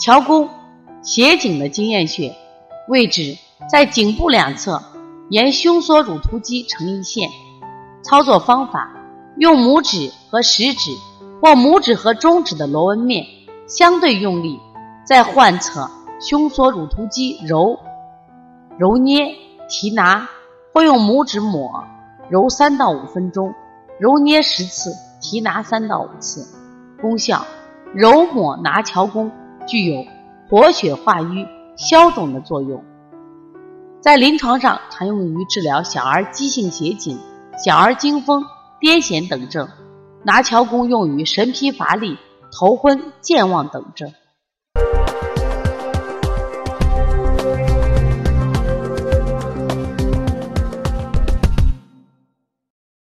桥弓，斜颈的经验穴，位置在颈部两侧，沿胸锁乳突肌成一线。操作方法：用拇指和食指或拇指和中指的螺纹面相对用力，在患侧胸锁乳突肌揉、揉捏、提拿，或用拇指抹，揉三到五分钟，揉捏十次，提拿三到五次。功效：揉抹拿桥弓具有活血化瘀、消肿的作用，在临床上常用于治疗小儿急性斜颈。小儿惊风、癫痫等症，拿桥功用于神疲乏力、头昏健忘等症。